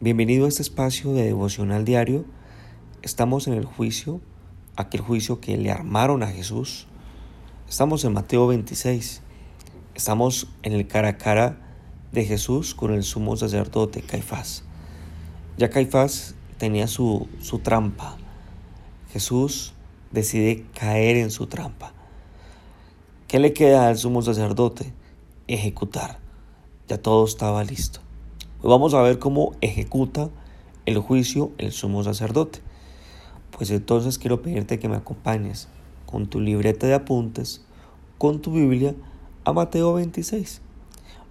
Bienvenido a este espacio de devocional diario. Estamos en el juicio, aquel juicio que le armaron a Jesús. Estamos en Mateo 26. Estamos en el cara a cara de Jesús con el sumo sacerdote Caifás. Ya Caifás tenía su, su trampa. Jesús decide caer en su trampa. ¿Qué le queda al sumo sacerdote? Ejecutar. Ya todo estaba listo. Vamos a ver cómo ejecuta el juicio el sumo sacerdote. Pues entonces quiero pedirte que me acompañes con tu libreta de apuntes, con tu Biblia, a Mateo 26.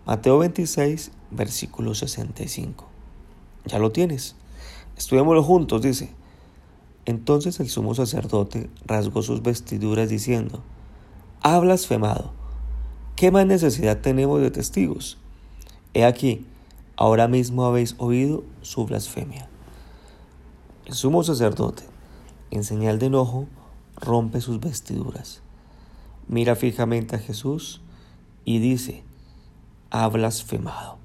Mateo 26, versículo 65. Ya lo tienes. Estudiémoslo juntos, dice. Entonces el sumo sacerdote rasgó sus vestiduras diciendo, ha blasfemado. ¿Qué más necesidad tenemos de testigos? He aquí, ahora mismo habéis oído su blasfemia. El sumo sacerdote, en señal de enojo, rompe sus vestiduras, mira fijamente a Jesús y dice, ha blasfemado.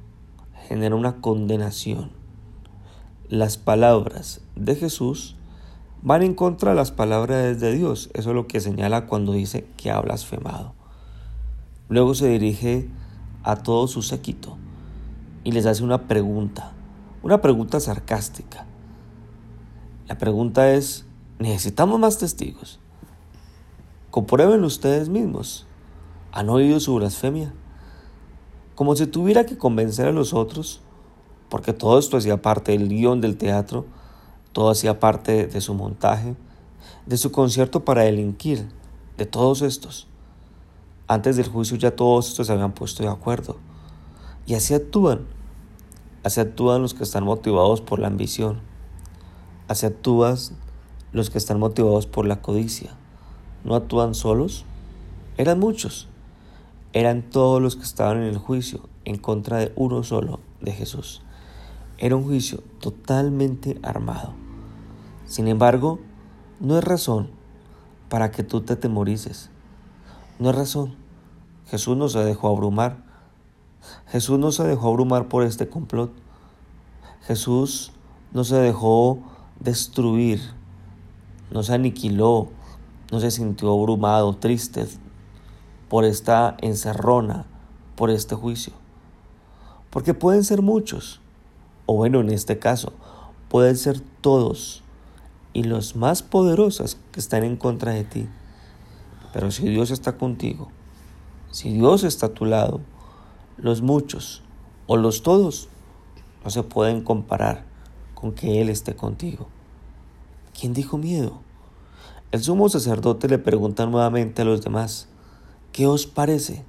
Genera una condenación. Las palabras de Jesús van en contra de las palabras de Dios. Eso es lo que señala cuando dice que ha blasfemado. Luego se dirige a todo su séquito y les hace una pregunta, una pregunta sarcástica. La pregunta es, ¿necesitamos más testigos? Comprueben ustedes mismos. ¿Han oído su blasfemia? Como si tuviera que convencer a los otros, porque todo esto hacía parte del guion del teatro, todo hacía parte de su montaje, de su concierto para delinquir, de todos estos. Antes del juicio ya todos estos se habían puesto de acuerdo. Y así actúan. Así actúan los que están motivados por la ambición. Así actúan los que están motivados por la codicia. ¿No actúan solos? Eran muchos. Eran todos los que estaban en el juicio en contra de uno solo, de Jesús. Era un juicio totalmente armado. Sin embargo, no es razón para que tú te temorices. No es razón. Jesús no se dejó abrumar. Jesús no se dejó abrumar por este complot. Jesús no se dejó destruir. No se aniquiló. No se sintió abrumado, triste por esta encerrona, por este juicio. Porque pueden ser muchos o bueno, en este caso, pueden ser todos y los más poderosos que están en contra de ti. Pero si Dios está contigo, si Dios está a tu lado, los muchos o los todos no se pueden comparar con que Él esté contigo. ¿Quién dijo miedo? El sumo sacerdote le pregunta nuevamente a los demás, ¿qué os parece?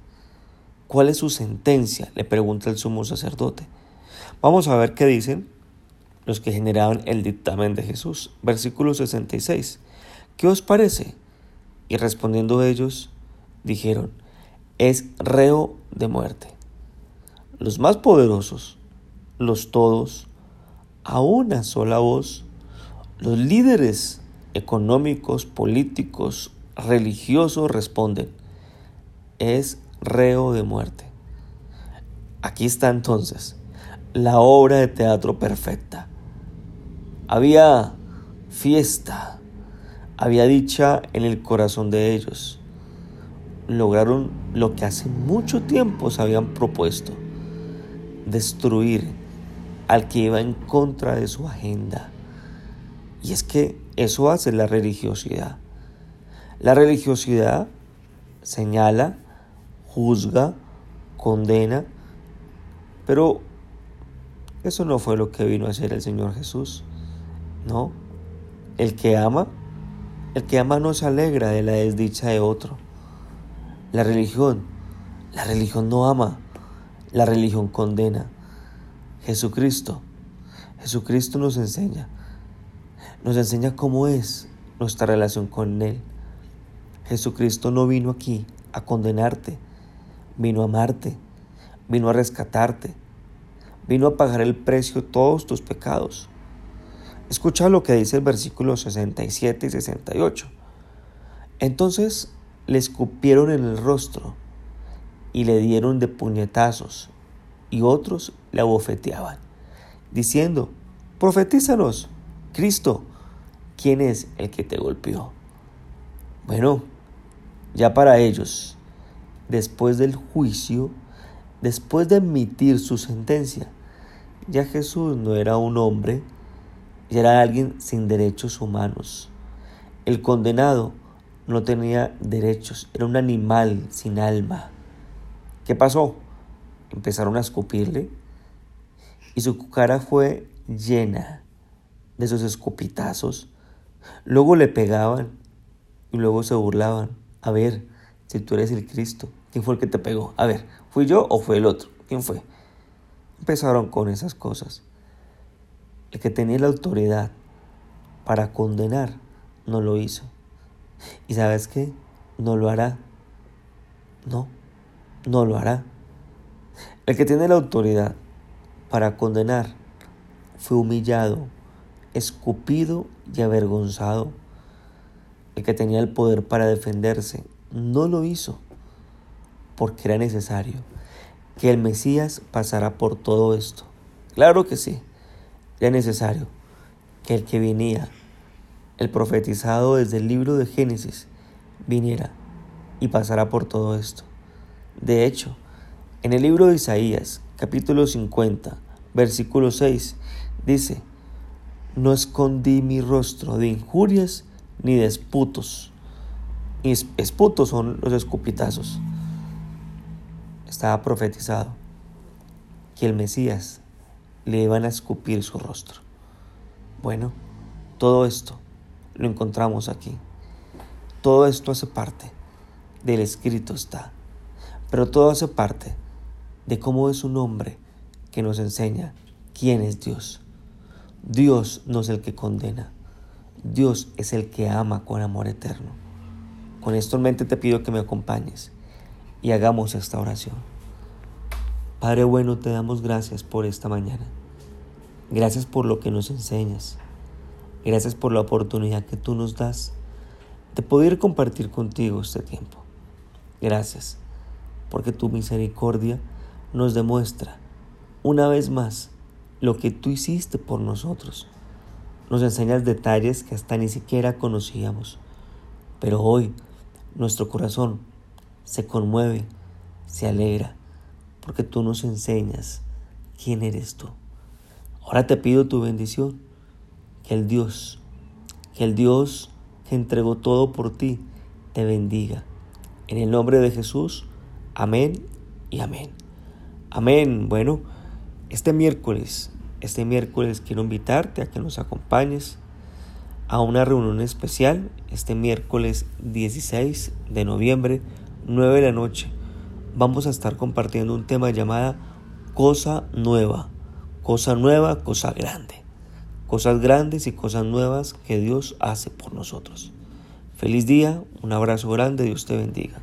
¿Cuál es su sentencia? le pregunta el sumo sacerdote. Vamos a ver qué dicen los que generaban el dictamen de Jesús. Versículo 66. ¿Qué os parece? Y respondiendo ellos, dijeron, es reo de muerte. Los más poderosos, los todos, a una sola voz, los líderes económicos, políticos, religiosos responden, es reo de muerte. Aquí está entonces la obra de teatro perfecta. Había fiesta, había dicha en el corazón de ellos. Lograron lo que hace mucho tiempo se habían propuesto, destruir al que iba en contra de su agenda. Y es que eso hace la religiosidad. La religiosidad señala, juzga, condena, pero eso no fue lo que vino a hacer el Señor Jesús. No. El que ama, el que ama no se alegra de la desdicha de otro. La religión, la religión no ama, la religión condena. Jesucristo, Jesucristo nos enseña, nos enseña cómo es nuestra relación con Él. Jesucristo no vino aquí a condenarte, vino a amarte, vino a rescatarte, vino a pagar el precio de todos tus pecados. Escucha lo que dice el versículo 67 y 68. Entonces le escupieron en el rostro y le dieron de puñetazos y otros le abofeteaban, diciendo, profetízanos, Cristo, ¿quién es el que te golpeó? Bueno, ya para ellos, después del juicio, después de emitir su sentencia, ya Jesús no era un hombre, ya era alguien sin derechos humanos. El condenado no tenía derechos, era un animal sin alma. ¿Qué pasó? Empezaron a escupirle y su cara fue llena de esos escupitazos. Luego le pegaban y luego se burlaban. A ver, si tú eres el Cristo, ¿quién fue el que te pegó? A ver, ¿fui yo o fue el otro? ¿Quién fue? Empezaron con esas cosas. El que tenía la autoridad para condenar no lo hizo. ¿Y sabes qué? No lo hará. No, no lo hará. El que tiene la autoridad para condenar fue humillado, escupido y avergonzado. El que tenía el poder para defenderse no lo hizo porque era necesario que el Mesías pasara por todo esto. Claro que sí, era necesario que el que venía, el profetizado desde el libro de Génesis, viniera y pasara por todo esto. De hecho, en el libro de Isaías, capítulo 50, versículo 6, dice, no escondí mi rostro de injurias ni de esputos. Y esputos son los escupitazos. Estaba profetizado que el Mesías le iban a escupir su rostro. Bueno, todo esto lo encontramos aquí. Todo esto hace parte del escrito está. Pero todo hace parte de cómo es un hombre que nos enseña quién es Dios. Dios no es el que condena. Dios es el que ama con amor eterno. Con esto en mente te pido que me acompañes y hagamos esta oración. Padre bueno, te damos gracias por esta mañana. Gracias por lo que nos enseñas. Gracias por la oportunidad que tú nos das de poder compartir contigo este tiempo. Gracias porque tu misericordia nos demuestra una vez más lo que tú hiciste por nosotros. Nos enseñas detalles que hasta ni siquiera conocíamos. Pero hoy nuestro corazón se conmueve, se alegra, porque tú nos enseñas quién eres tú. Ahora te pido tu bendición, que el Dios, que el Dios que entregó todo por ti, te bendiga. En el nombre de Jesús, amén y amén. Amén. Bueno, este miércoles, este miércoles quiero invitarte a que nos acompañes a una reunión especial este miércoles 16 de noviembre, 9 de la noche. Vamos a estar compartiendo un tema llamada Cosa Nueva. Cosa nueva, cosa grande. Cosas grandes y cosas nuevas que Dios hace por nosotros. Feliz día, un abrazo grande, Dios te bendiga.